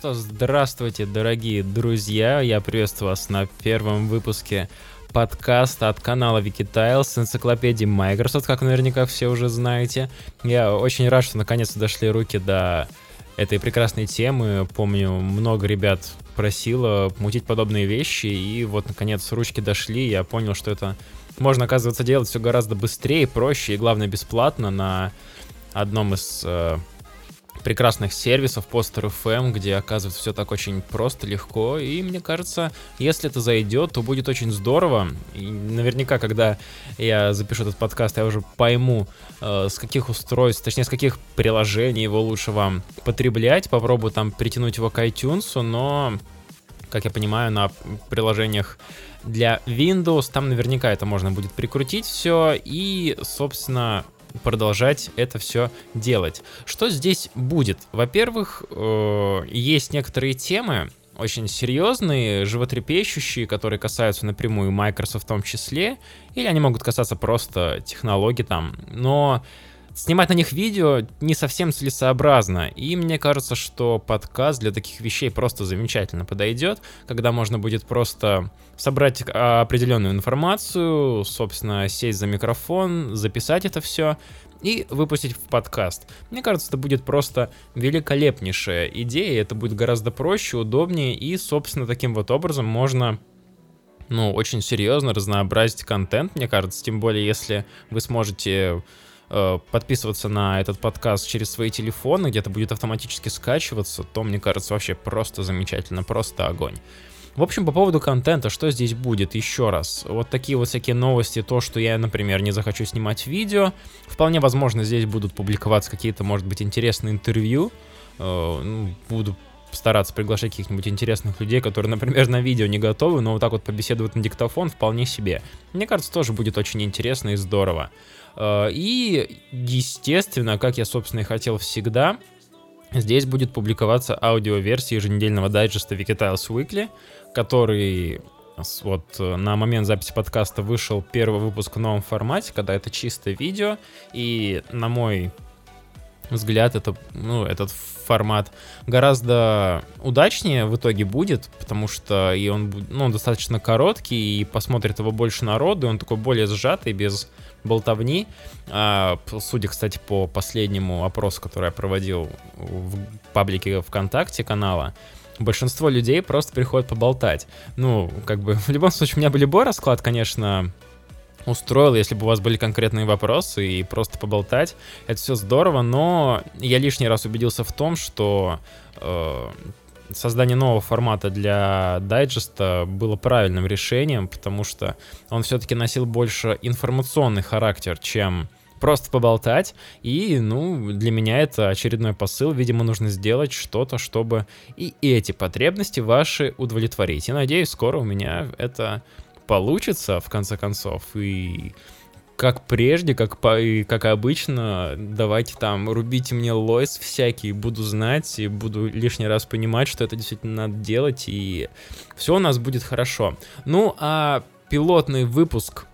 что, здравствуйте, дорогие друзья. Я приветствую вас на первом выпуске подкаста от канала Wikitiles с энциклопедией Microsoft, как наверняка все уже знаете. Я очень рад, что наконец-то дошли руки до этой прекрасной темы. Помню, много ребят просило мутить подобные вещи, и вот, наконец, ручки дошли, я понял, что это можно, оказывается, делать все гораздо быстрее, проще и, главное, бесплатно на одном из э, прекрасных сервисов, Poster FM, где оказывается все так очень просто, легко. И мне кажется, если это зайдет, то будет очень здорово. И наверняка, когда я запишу этот подкаст, я уже пойму, э, с каких устройств, точнее, с каких приложений его лучше вам потреблять. Попробую там притянуть его к iTunes, но, как я понимаю, на приложениях для Windows там наверняка это можно будет прикрутить все. И, собственно, продолжать это все делать. Что здесь будет? Во-первых, э, есть некоторые темы, очень серьезные, животрепещущие, которые касаются напрямую Microsoft в том числе, или они могут касаться просто технологий там, но снимать на них видео не совсем целесообразно. И мне кажется, что подкаст для таких вещей просто замечательно подойдет, когда можно будет просто собрать определенную информацию, собственно, сесть за микрофон, записать это все и выпустить в подкаст. Мне кажется, это будет просто великолепнейшая идея, это будет гораздо проще, удобнее, и, собственно, таким вот образом можно ну, очень серьезно разнообразить контент, мне кажется, тем более, если вы сможете подписываться на этот подкаст через свои телефоны, где-то будет автоматически скачиваться, то, мне кажется, вообще просто замечательно, просто огонь. В общем, по поводу контента, что здесь будет, еще раз. Вот такие вот всякие новости, то, что я, например, не захочу снимать видео. Вполне возможно, здесь будут публиковаться какие-то, может быть, интересные интервью. Э, ну, буду стараться приглашать каких-нибудь интересных людей, которые, например, на видео не готовы, но вот так вот побеседуют на диктофон вполне себе. Мне кажется, тоже будет очень интересно и здорово. Э, и, естественно, как я, собственно, и хотел всегда, здесь будет публиковаться аудиоверсия еженедельного дайджеста Wikitiles Weekly, который вот э, на момент записи подкаста вышел первый выпуск в новом формате, когда это чистое видео, и на мой взгляд, это, ну, этот формат гораздо удачнее в итоге будет, потому что и он, ну, он достаточно короткий, и посмотрит его больше народу, и он такой более сжатый, без болтовни. А, судя, кстати, по последнему опросу, который я проводил в паблике ВКонтакте канала, большинство людей просто приходят поболтать. Ну, как бы, в любом случае, у меня бы любой расклад, конечно, устроил, если бы у вас были конкретные вопросы и просто поболтать. Это все здорово, но я лишний раз убедился в том, что э, создание нового формата для дайджеста было правильным решением, потому что он все-таки носил больше информационный характер, чем просто поболтать. И, ну, для меня это очередной посыл. Видимо, нужно сделать что-то, чтобы и эти потребности ваши удовлетворить. И надеюсь, скоро у меня это получится, в конце концов. И как прежде, как, по, и как обычно, давайте там рубите мне лойс всякий, буду знать и буду лишний раз понимать, что это действительно надо делать, и все у нас будет хорошо. Ну, а пилотный выпуск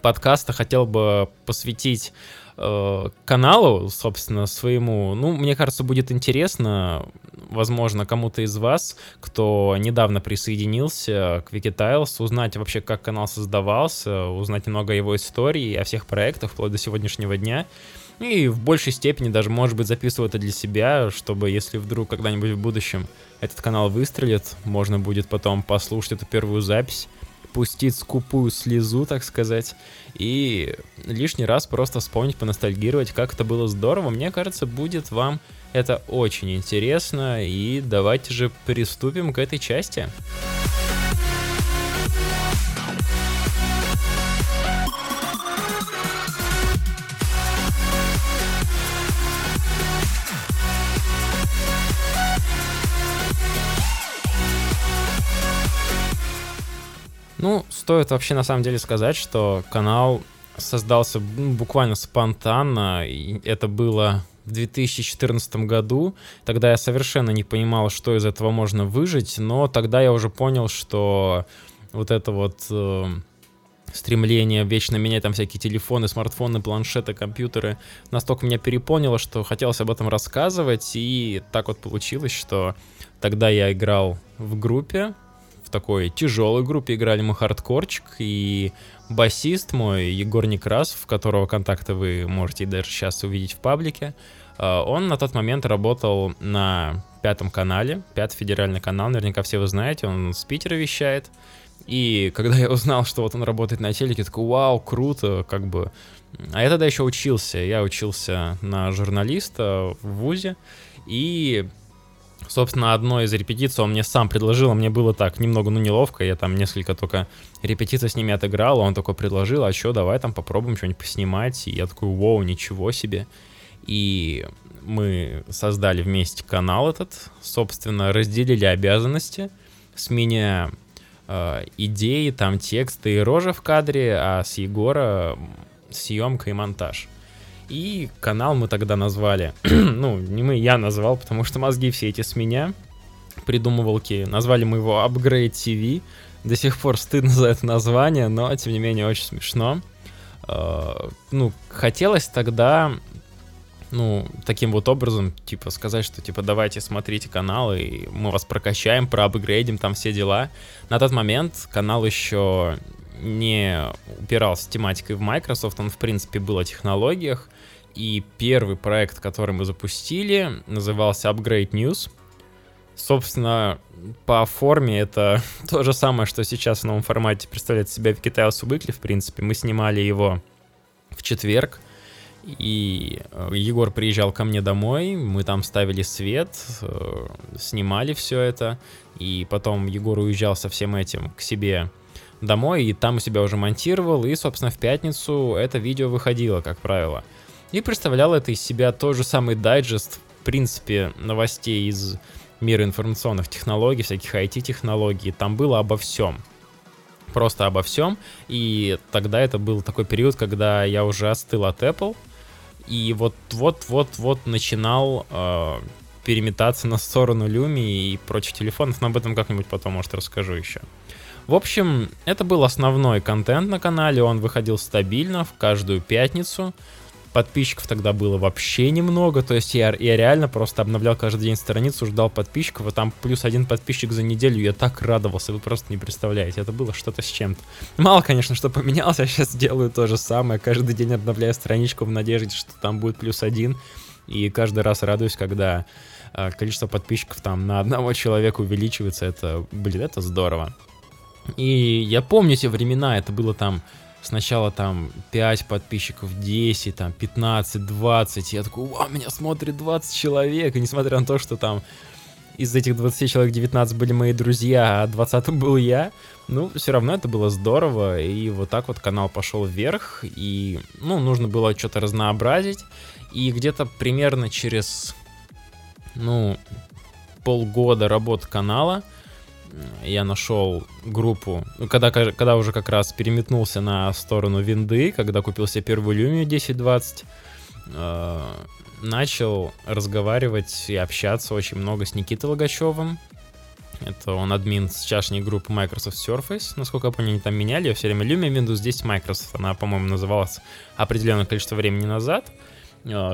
подкаста хотел бы посвятить э, каналу, собственно, своему. Ну, мне кажется, будет интересно, возможно, кому-то из вас, кто недавно присоединился к Wikitiles, узнать вообще, как канал создавался, узнать немного о его истории, о всех проектах, вплоть до сегодняшнего дня. И в большей степени даже, может быть, записываю это для себя, чтобы, если вдруг когда-нибудь в будущем этот канал выстрелит, можно будет потом послушать эту первую запись пустить скупую слезу, так сказать, и лишний раз просто вспомнить, поностальгировать, как это было здорово. Мне кажется, будет вам это очень интересно, и давайте же приступим к этой части. Ну, стоит вообще на самом деле сказать, что канал создался ну, буквально спонтанно, и это было в 2014 году. Тогда я совершенно не понимал, что из этого можно выжить, но тогда я уже понял, что вот это вот э, стремление вечно менять там всякие телефоны, смартфоны, планшеты, компьютеры настолько меня переполнило, что хотелось об этом рассказывать, и так вот получилось, что тогда я играл в группе, в такой тяжелой группе играли мы хардкорчик, и басист мой, Егор Некрасов, которого контакты вы можете даже сейчас увидеть в паблике, а, он на тот момент работал на пятом канале, пятый федеральный канал, наверняка все вы знаете, он с Питера вещает, и когда я узнал, что вот он работает на телеке, такой, вау, круто, как бы. А я тогда еще учился, я учился на журналиста в ВУЗе, и, собственно, одной из репетиций он мне сам предложил, а мне было так, немного, ну, неловко, я там несколько только репетиций с ними отыграл, а он такой предложил, а что, давай там попробуем что-нибудь поснимать, и я такой, вау, ничего себе. И мы создали вместе канал этот, собственно, разделили обязанности, с меня э, идеи, там тексты и рожа в кадре, а с Егора съемка и монтаж. И канал мы тогда назвали, ну, не мы, я назвал, потому что мозги все эти с меня, придумывалки. Назвали мы его Upgrade TV. До сих пор стыдно за это название, но, тем не менее, очень смешно. Uh, ну, хотелось тогда ну, таким вот образом, типа, сказать, что, типа, давайте смотрите канал, и мы вас прокачаем, проапгрейдим, там все дела. На тот момент канал еще не упирался тематикой в Microsoft, он, в принципе, был о технологиях, и первый проект, который мы запустили, назывался Upgrade News. Собственно, по форме это то же самое, что сейчас в новом формате представляет себя в Kitails Weekly, в принципе. Мы снимали его в четверг, и э, Егор приезжал ко мне домой, мы там ставили свет, э, снимали все это, и потом Егор уезжал со всем этим к себе домой, и там у себя уже монтировал, и, собственно, в пятницу это видео выходило, как правило. И представлял это из себя тот же самый дайджест, в принципе, новостей из мира информационных технологий, всяких IT-технологий, там было обо всем. Просто обо всем. И тогда это был такой период, когда я уже остыл от Apple, и вот-вот-вот-вот начинал э, переметаться на сторону Люми и прочих телефонов, но об этом как-нибудь потом, может, расскажу еще. В общем, это был основной контент на канале, он выходил стабильно в каждую пятницу подписчиков тогда было вообще немного, то есть я, я реально просто обновлял каждый день страницу, ждал подписчиков, а там плюс один подписчик за неделю, я так радовался, вы просто не представляете, это было что-то с чем-то. Мало, конечно, что поменялось, я сейчас делаю то же самое, каждый день обновляю страничку в надежде, что там будет плюс один, и каждый раз радуюсь, когда э, количество подписчиков там на одного человека увеличивается, это, блин, это здорово. И я помню те времена, это было там сначала там 5 подписчиков, 10, там 15, 20. Я такой, вау, меня смотрит 20 человек. И несмотря на то, что там из этих 20 человек 19 были мои друзья, а 20 был я, ну, все равно это было здорово, и вот так вот канал пошел вверх, и, ну, нужно было что-то разнообразить, и где-то примерно через, ну, полгода работы канала, я нашел группу, ну, когда, когда уже как раз переметнулся на сторону винды, когда купил себе первую Lumia 1020, э, начал разговаривать и общаться очень много с Никитой Логачевым. Это он админ с чашней группы Microsoft Surface. Насколько я понял, они там меняли. Я все время Lumia Windows 10 Microsoft. Она, по-моему, называлась определенное количество времени назад. Э,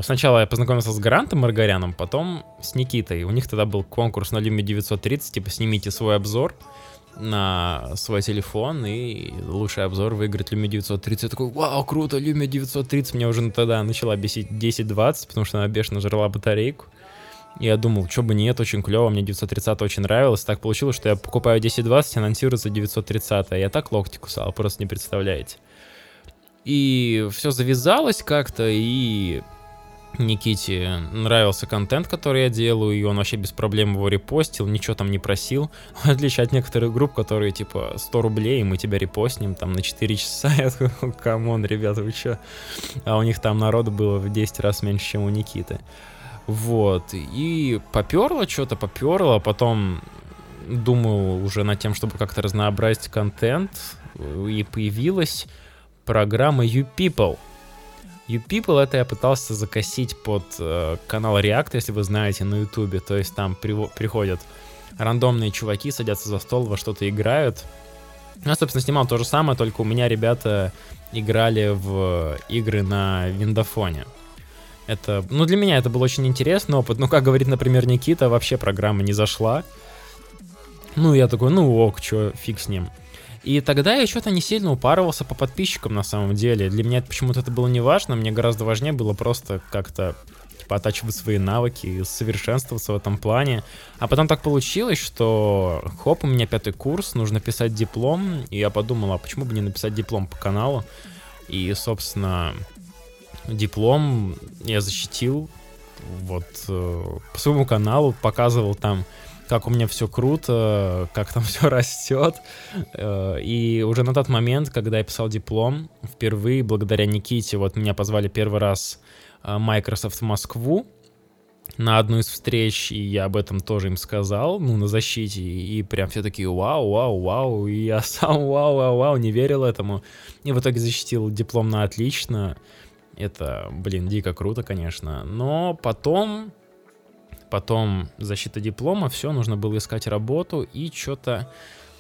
сначала я познакомился с Грантом Маргаряном, потом с Никитой. У них тогда был конкурс на Lumia 930, типа снимите свой обзор на свой телефон, и лучший обзор выиграет Lumia 930. Я такой, вау, круто, Lumia 930. Меня уже тогда начала бесить 1020, потому что она бешено жрала батарейку. И я думал, что бы нет, очень клево, мне 930 очень нравилось. Так получилось, что я покупаю 1020, анонсируется 930, а я так локти кусал, просто не представляете. И все завязалось как-то, и Никите нравился контент, который я делаю, и он вообще без проблем его репостил, ничего там не просил. В отличие от некоторых групп, которые типа 100 рублей, и мы тебя репостнем там на 4 часа. Я такой, come on, ребята, вы чё? А у них там народу было в 10 раз меньше, чем у Никиты. Вот, и поперло что-то, поперло, а потом думаю уже над тем, чтобы как-то разнообразить контент, и появилась программа You People — You People это я пытался закосить под э, канал React, если вы знаете, на YouTube. То есть там при, приходят рандомные чуваки, садятся за стол, во что-то играют. Я, собственно, снимал то же самое, только у меня ребята играли в игры на виндофоне. Это, ну, для меня это был очень интересный опыт. Ну, как говорит, например, Никита, вообще программа не зашла. Ну, я такой, ну ок, чё, фиг с ним. И тогда я что-то не сильно упарывался по подписчикам на самом деле. Для меня почему-то это было не важно, мне гораздо важнее было просто как-то типа оттачивать свои навыки и совершенствоваться в этом плане. А потом так получилось, что хоп, у меня пятый курс, нужно писать диплом, и я подумал, а почему бы не написать диплом по каналу? И, собственно, диплом я защитил вот э, по своему каналу, показывал там как у меня все круто, как там все растет. Э, и уже на тот момент, когда я писал диплом, впервые благодаря Никите, вот меня позвали первый раз э, Microsoft в Москву на одну из встреч, и я об этом тоже им сказал, ну, на защите, и прям все такие вау, вау, вау, и я сам вау, вау, вау, не верил этому. И в итоге защитил диплом на отлично. Это, блин, дико круто, конечно. Но потом потом защита диплома, все, нужно было искать работу, и что-то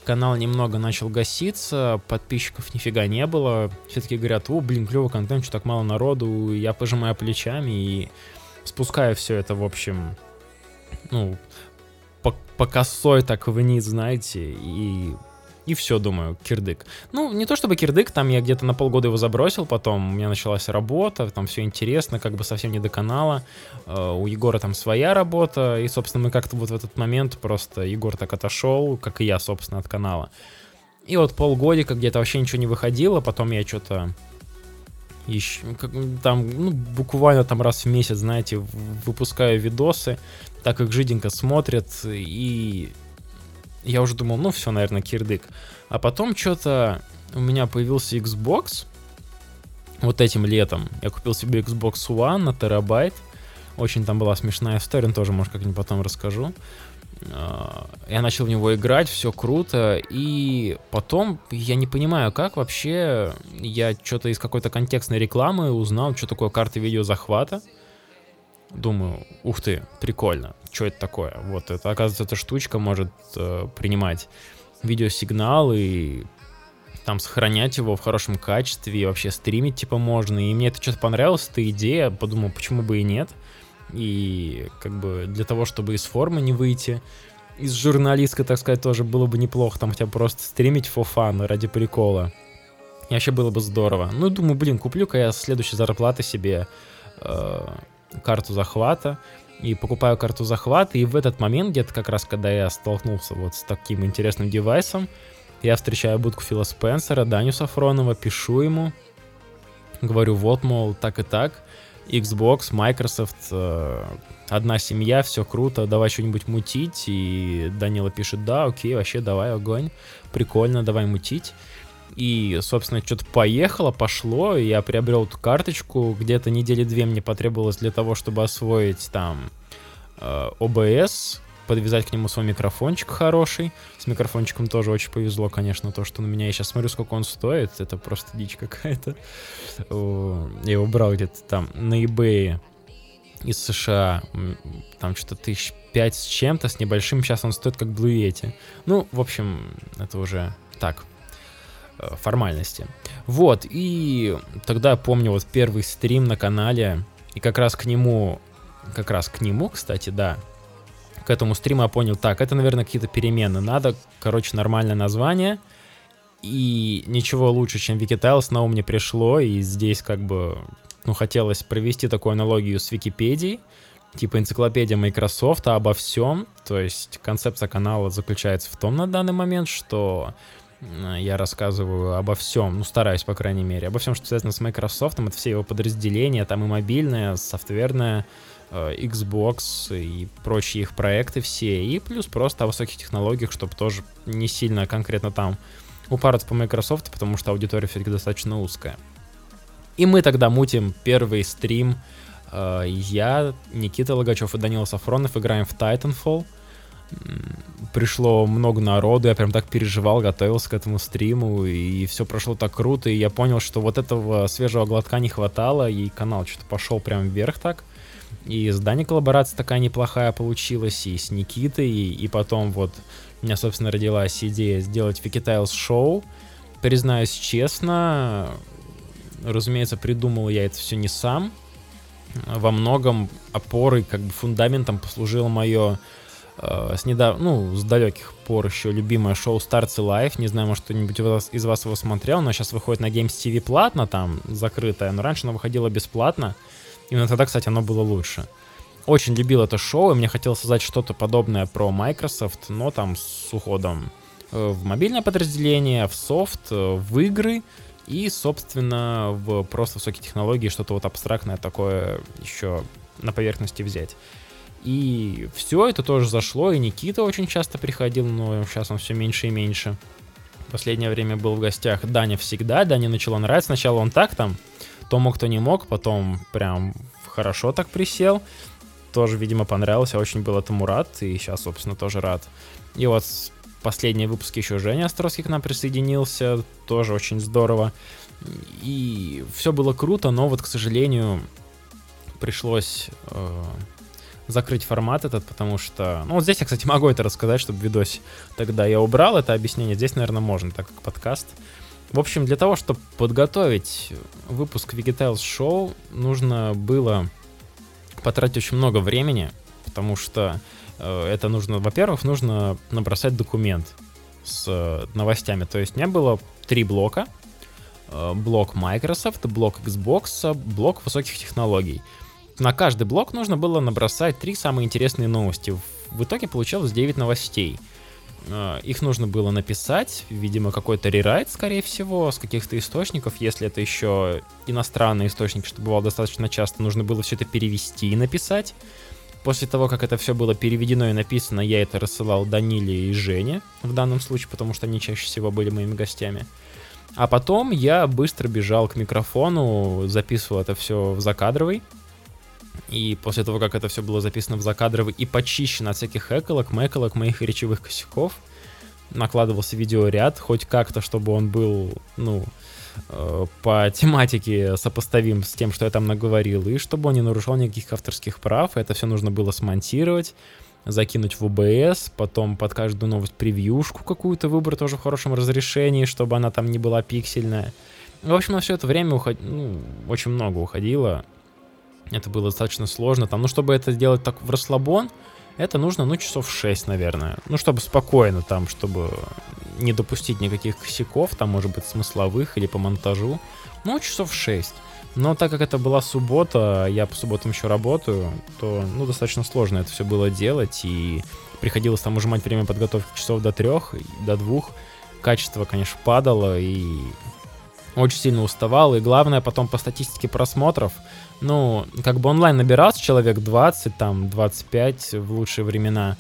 канал немного начал гаситься, подписчиков нифига не было. Все таки говорят, о, блин, клевый контент, что так мало народу, я пожимаю плечами и спускаю все это, в общем, ну, по, по косой так вниз, знаете, и и все, думаю, кирдык. Ну, не то чтобы кирдык, там я где-то на полгода его забросил, потом у меня началась работа, там все интересно, как бы совсем не до канала. Uh, у Егора там своя работа, и, собственно, мы как-то вот в этот момент просто Егор так отошел, как и я, собственно, от канала. И вот полгодика где-то вообще ничего не выходило, потом я что-то еще, как, там, ну, буквально там раз в месяц, знаете, выпускаю видосы, так как жиденько смотрят, и я уже думал, ну все, наверное, кирдык. А потом что-то у меня появился Xbox. Вот этим летом я купил себе Xbox One на терабайт. Очень там была смешная история, тоже, может, как-нибудь потом расскажу. А, я начал в него играть, все круто, и потом я не понимаю, как вообще я что-то из какой-то контекстной рекламы узнал, что такое карты видеозахвата. Думаю, ух ты, прикольно что это такое. Вот это, оказывается, эта штучка может э, принимать видеосигнал и там сохранять его в хорошем качестве, и вообще стримить типа можно. И мне это что-то понравилось, эта идея, подумал, почему бы и нет. И как бы для того, чтобы из формы не выйти, из журналистской, так сказать, тоже было бы неплохо, там хотя бы просто стримить for fun ради прикола. И вообще было бы здорово. Ну, думаю, блин, куплю-ка я следующей зарплаты себе э, карту захвата, и покупаю карту захвата, и в этот момент, где-то как раз, когда я столкнулся вот с таким интересным девайсом, я встречаю будку Фила Спенсера, Даню Сафронова, пишу ему, говорю, вот, мол, так и так, Xbox, Microsoft, э, одна семья, все круто, давай что-нибудь мутить, и Данила пишет, да, окей, вообще давай, огонь, прикольно, давай мутить. И, собственно, что-то поехало, пошло, и я приобрел эту карточку. Где-то недели две мне потребовалось для того, чтобы освоить там э, OBS, подвязать к нему свой микрофончик хороший. С микрофончиком тоже очень повезло, конечно, то, что на меня я сейчас смотрю, сколько он стоит. Это просто дичь какая-то. Я его брал где-то там на eBay из США. Там что-то тысяч пять с чем-то, с небольшим. Сейчас он стоит как Yeti. Ну, в общем, это уже так, формальности. Вот, и тогда помню вот первый стрим на канале, и как раз к нему, как раз к нему, кстати, да, к этому стриму я понял, так, это, наверное, какие-то перемены, надо, короче, нормальное название, и ничего лучше, чем Wikitiles на ум не пришло, и здесь как бы, ну, хотелось провести такую аналогию с Википедией, типа энциклопедия Microsoft обо всем, то есть концепция канала заключается в том на данный момент, что я рассказываю обо всем, ну, стараюсь, по крайней мере, обо всем, что связано с Microsoft, это все его подразделения, там и мобильное, софтверное, э, Xbox и прочие их проекты все, и плюс просто о высоких технологиях, чтобы тоже не сильно конкретно там упараться по Microsoft, потому что аудитория все-таки достаточно узкая. И мы тогда мутим первый стрим. Э, я, Никита Логачев и Данила Сафронов играем в Titanfall — пришло много народу, я прям так переживал, готовился к этому стриму, и все прошло так круто, и я понял, что вот этого свежего глотка не хватало, и канал что-то пошел прям вверх так. И с Дани коллаборация такая неплохая получилась, и с Никитой, и, и потом вот у меня, собственно, родилась идея сделать Викитайлс шоу. Признаюсь честно, разумеется, придумал я это все не сам. Во многом опорой, как бы фундаментом послужило мое с недав... ну, с далеких пор еще любимое шоу Starts Life. Не знаю, может, кто-нибудь из вас, из вас его смотрел, но сейчас выходит на Games TV платно, там, закрытое, но раньше оно выходило бесплатно. Именно тогда, кстати, оно было лучше. Очень любил это шоу, и мне хотелось создать что-то подобное про Microsoft, но там с уходом э, в мобильное подразделение, в софт, э, в игры и, собственно, в просто высокие технологии, что-то вот абстрактное такое еще на поверхности взять. И все это тоже зашло, и Никита очень часто приходил, но сейчас он все меньше и меньше. Последнее время был в гостях Даня всегда, Даня начало нравиться. Сначала он так там, то мог, то не мог, потом прям хорошо так присел. Тоже, видимо, понравился, очень был этому рад, и сейчас, собственно, тоже рад. И вот последние выпуски еще Женя Островский к нам присоединился, тоже очень здорово. И все было круто, но вот, к сожалению, пришлось э, закрыть формат этот, потому что... Ну, вот здесь я, кстати, могу это рассказать, чтобы видос тогда я убрал это объяснение. Здесь, наверное, можно, так как подкаст. В общем, для того, чтобы подготовить выпуск Vegetails Show, нужно было потратить очень много времени, потому что э, это нужно, во-первых, нужно набросать документ с э, новостями. То есть у меня было три блока. Э, блок Microsoft, блок Xbox, блок высоких технологий на каждый блок нужно было набросать три самые интересные новости. В итоге получилось 9 новостей. А, их нужно было написать, видимо, какой-то рерайт, скорее всего, с каких-то источников. Если это еще иностранный источник, что бывало достаточно часто, нужно было все это перевести и написать. После того, как это все было переведено и написано, я это рассылал Даниле и Жене в данном случае, потому что они чаще всего были моими гостями. А потом я быстро бежал к микрофону, записывал это все в закадровый, и после того, как это все было записано в закадровый и почищено от всяких эколог, мэколог, моих речевых косяков, накладывался видеоряд, хоть как-то, чтобы он был, ну, э, по тематике сопоставим с тем, что я там наговорил, и чтобы он не нарушал никаких авторских прав. Это все нужно было смонтировать, закинуть в OBS, потом под каждую новость превьюшку какую-то выбрать тоже в хорошем разрешении, чтобы она там не была пиксельная. В общем, на все это время уход... ну, очень много уходило. Это было достаточно сложно. Там, ну, чтобы это сделать так в расслабон, это нужно, ну, часов 6, наверное. Ну, чтобы спокойно там, чтобы не допустить никаких косяков, там, может быть, смысловых или по монтажу. Ну, часов 6. Но так как это была суббота, я по субботам еще работаю, то, ну, достаточно сложно это все было делать, и приходилось там ужимать время подготовки часов до трех, до двух. Качество, конечно, падало, и очень сильно уставал, и главное, потом по статистике просмотров, ну, как бы онлайн набирался человек 20, там, 25 в лучшие времена,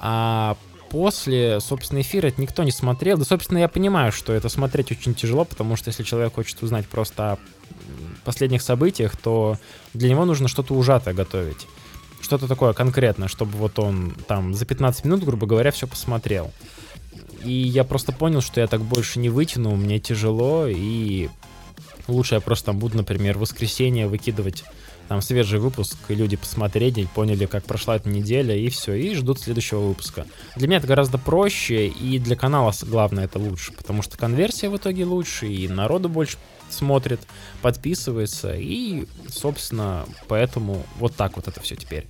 а после, собственно, эфира это никто не смотрел. Да, собственно, я понимаю, что это смотреть очень тяжело, потому что если человек хочет узнать просто о последних событиях, то для него нужно что-то ужатое готовить. Что-то такое конкретное, чтобы вот он там за 15 минут, грубо говоря, все посмотрел. И я просто понял, что я так больше не вытяну, мне тяжело, и лучше я просто там буду, например, в воскресенье выкидывать там свежий выпуск, и люди посмотрели, поняли, как прошла эта неделя, и все, и ждут следующего выпуска. Для меня это гораздо проще, и для канала, главное, это лучше, потому что конверсия в итоге лучше, и народу больше смотрит, подписывается, и, собственно, поэтому вот так вот это все теперь.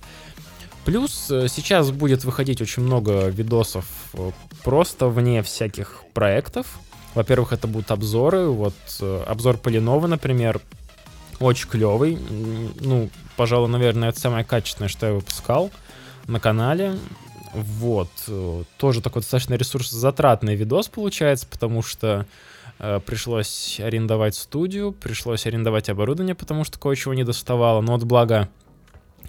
Плюс э, сейчас будет выходить очень много видосов э, просто вне всяких проектов. Во-первых, это будут обзоры. Вот э, обзор по Lenovo, например, очень клевый. Ну, пожалуй, наверное, это самое качественное, что я выпускал на канале. Вот. Тоже такой достаточно ресурсозатратный видос получается, потому что э, пришлось арендовать студию, пришлось арендовать оборудование, потому что кое-чего не доставало. Но вот благо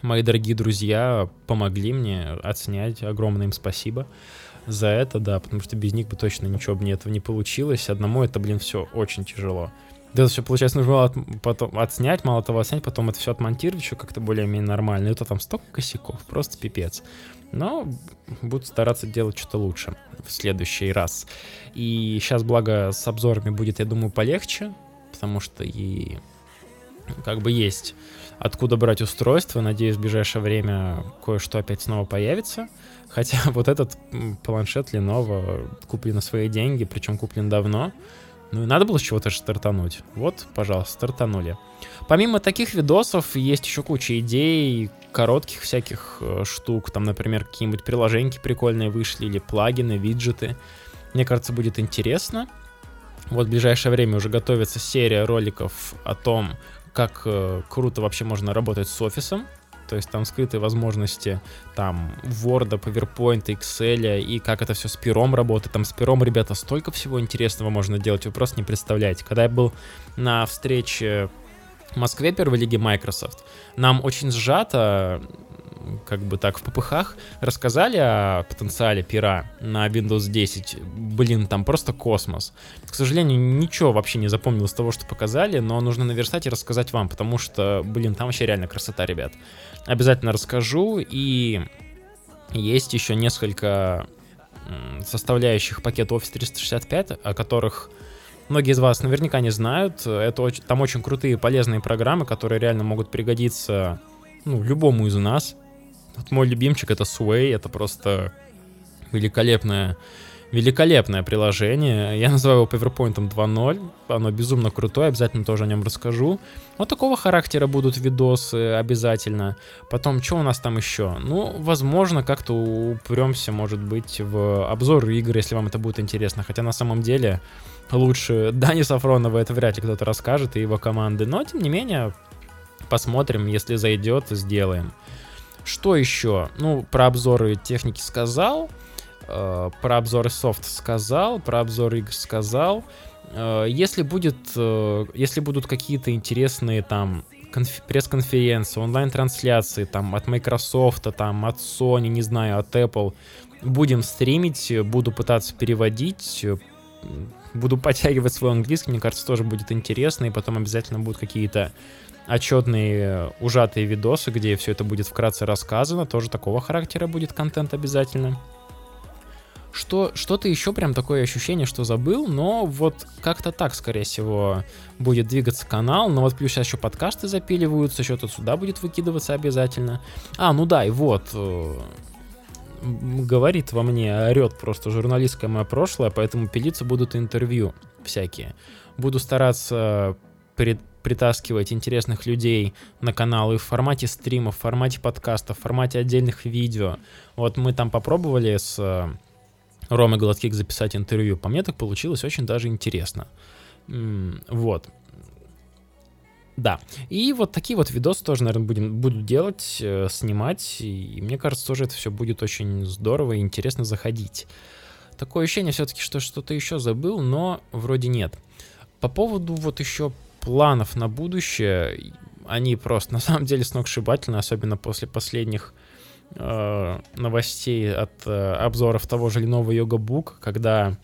мои дорогие друзья помогли мне отснять. Огромное им спасибо за это, да, потому что без них бы точно ничего бы этого не получилось. Одному это, блин, все очень тяжело. Да, это все, получается, нужно от, потом отснять, мало того отснять, потом это все отмонтировать еще как-то более-менее нормально. И то там столько косяков, просто пипец. Но буду стараться делать что-то лучше в следующий раз. И сейчас, благо, с обзорами будет, я думаю, полегче, потому что и как бы есть откуда брать устройство. Надеюсь, в ближайшее время кое-что опять снова появится. Хотя вот этот планшет Lenovo куплен на свои деньги, причем куплен давно. Ну и надо было с чего-то же стартануть. Вот, пожалуйста, стартанули. Помимо таких видосов, есть еще куча идей, коротких всяких э, штук. Там, например, какие-нибудь приложения прикольные вышли, или плагины, виджеты. Мне кажется, будет интересно. Вот в ближайшее время уже готовится серия роликов о том, как э, круто вообще можно работать с офисом. То есть там скрытые возможности там Word, PowerPoint, Excel и как это все с пером работает. Там с пером, ребята, столько всего интересного можно делать, вы просто не представляете. Когда я был на встрече в Москве первой лиги Microsoft, нам очень сжато как бы так в попыхах рассказали о потенциале пера на Windows 10. Блин, там просто космос. К сожалению, ничего вообще не запомнил из того, что показали, но нужно наверстать и рассказать вам, потому что, блин, там вообще реально красота, ребят. Обязательно расскажу, и есть еще несколько составляющих пакета Office 365, о которых многие из вас наверняка не знают. Это очень, там очень крутые полезные программы, которые реально могут пригодиться ну, любому из нас. Вот мой любимчик это Sway, это просто великолепное, великолепное приложение. Я называю его PowerPoint 2.0. Оно безумно крутое, обязательно тоже о нем расскажу. Вот такого характера будут видосы обязательно. Потом, что у нас там еще? Ну, возможно, как-то упремся, может быть, в обзор игр, если вам это будет интересно. Хотя на самом деле лучше Дани Сафронова это вряд ли кто-то расскажет и его команды. Но, тем не менее, посмотрим, если зайдет, сделаем. Что еще? Ну, про обзоры техники сказал, э, про обзоры софт сказал, про обзоры игр сказал. Э, если будет, э, если будут какие-то интересные там конф- пресс-конференции, онлайн-трансляции там от Microsoft, там от Sony, не знаю, от Apple, будем стримить, буду пытаться переводить, буду подтягивать свой английский, мне кажется, тоже будет интересно, и потом обязательно будут какие-то отчетные э, ужатые видосы, где все это будет вкратце рассказано, тоже такого характера будет контент обязательно. Что, что-то еще прям такое ощущение, что забыл, но вот как-то так, скорее всего, будет двигаться канал. Но вот плюс сейчас еще подкасты запиливаются, что-то сюда будет выкидываться обязательно. А, ну да, и вот, э, говорит во мне, орет просто журналистское мое прошлое, поэтому пилиться будут интервью всякие. Буду стараться пред, притаскивать интересных людей на канал и в формате стримов, в формате подкастов, в формате отдельных видео. Вот мы там попробовали с э, Ромой Гладких записать интервью. По мне так получилось очень даже интересно. Вот. Да. И вот такие вот видосы тоже, наверное, будем, буду делать, э, снимать. И мне кажется, тоже это все будет очень здорово и интересно заходить. Такое ощущение все-таки, что что-то еще забыл, но вроде нет. По поводу вот еще планов на будущее, они просто на самом деле сногсшибательны, особенно после последних э, новостей от э, обзоров того же Lenovo Yoga Book, когда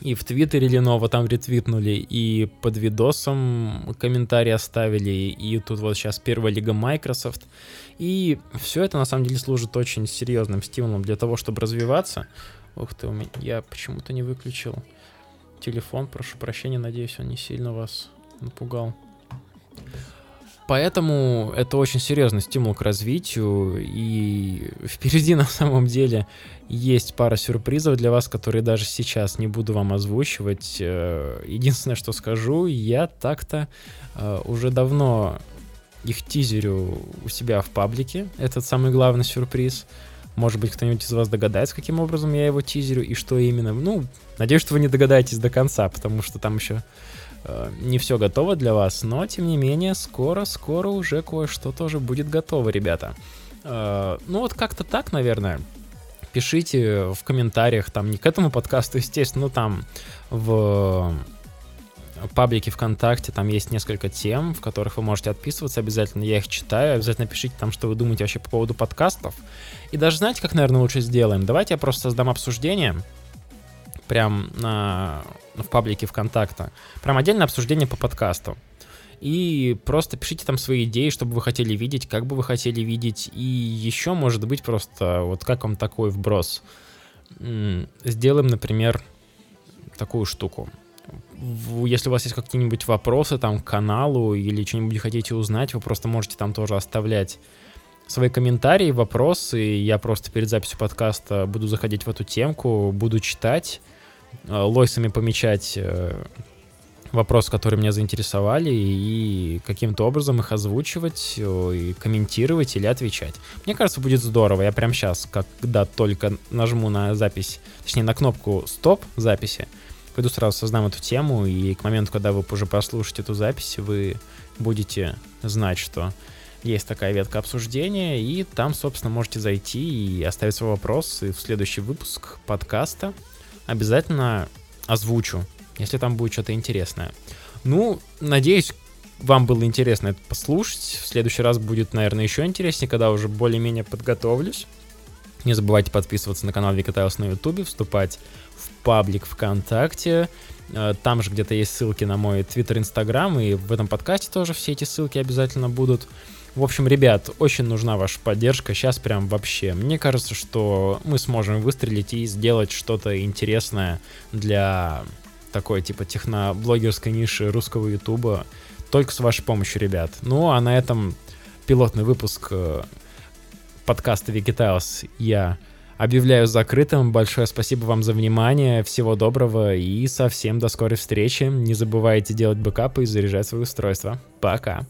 и в Твиттере Lenovo там ретвитнули, и под видосом комментарии оставили, и тут вот сейчас первая лига Microsoft. И все это на самом деле служит очень серьезным стимулом для того, чтобы развиваться. Ух ты, у меня, я почему-то не выключил телефон, прошу прощения, надеюсь, он не сильно вас напугал. Поэтому это очень серьезный стимул к развитию, и впереди на самом деле есть пара сюрпризов для вас, которые даже сейчас не буду вам озвучивать. Э, единственное, что скажу, я так-то э, уже давно их тизерю у себя в паблике, этот самый главный сюрприз. Может быть, кто-нибудь из вас догадается, каким образом я его тизерю и что именно. Ну, надеюсь, что вы не догадаетесь до конца, потому что там еще не все готово для вас, но тем не менее скоро-скоро уже кое-что тоже будет готово, ребята. Э, ну вот как-то так, наверное. Пишите в комментариях, там не к этому подкасту, естественно, но там в паблике ВКонтакте, там есть несколько тем, в которых вы можете отписываться обязательно, я их читаю, обязательно пишите там, что вы думаете вообще по поводу подкастов. И даже знаете, как, наверное, лучше сделаем? Давайте я просто создам обсуждение, прям на, в паблике ВКонтакта. Прям отдельное обсуждение по подкасту. И просто пишите там свои идеи, что бы вы хотели видеть, как бы вы хотели видеть. И еще, может быть, просто вот как вам такой вброс. Сделаем, например, такую штуку. если у вас есть какие-нибудь вопросы там к каналу или что-нибудь хотите узнать, вы просто можете там тоже оставлять свои комментарии, вопросы. Я просто перед записью подкаста буду заходить в эту темку, буду читать, лойсами помечать э, вопросы, которые меня заинтересовали, и каким-то образом их озвучивать, и комментировать или отвечать. Мне кажется, будет здорово. Я прямо сейчас, когда только нажму на запись, точнее на кнопку «Стоп» записи, пойду сразу создам эту тему, и к моменту, когда вы уже прослушаете эту запись, вы будете знать, что есть такая ветка обсуждения, и там, собственно, можете зайти и оставить свой вопрос, и в следующий выпуск подкаста обязательно озвучу если там будет что-то интересное. Ну, надеюсь, вам было интересно это послушать. В следующий раз будет, наверное, еще интереснее, когда уже более-менее подготовлюсь. Не забывайте подписываться на канал Викатайлс на Ютубе, вступать в паблик ВКонтакте. Э, там же где-то есть ссылки на мой Твиттер, Инстаграм, и в этом подкасте тоже все эти ссылки обязательно будут. В общем, ребят, очень нужна ваша поддержка. Сейчас прям вообще. Мне кажется, что мы сможем выстрелить и сделать что-то интересное для такой, типа, техноблогерской ниши русского ютуба. Только с вашей помощью, ребят. Ну, а на этом пилотный выпуск э, подкаста Вегетаус я объявляю закрытым. Большое спасибо вам за внимание. Всего доброго и совсем до скорой встречи. Не забывайте делать бэкапы и заряжать свои устройства. Пока.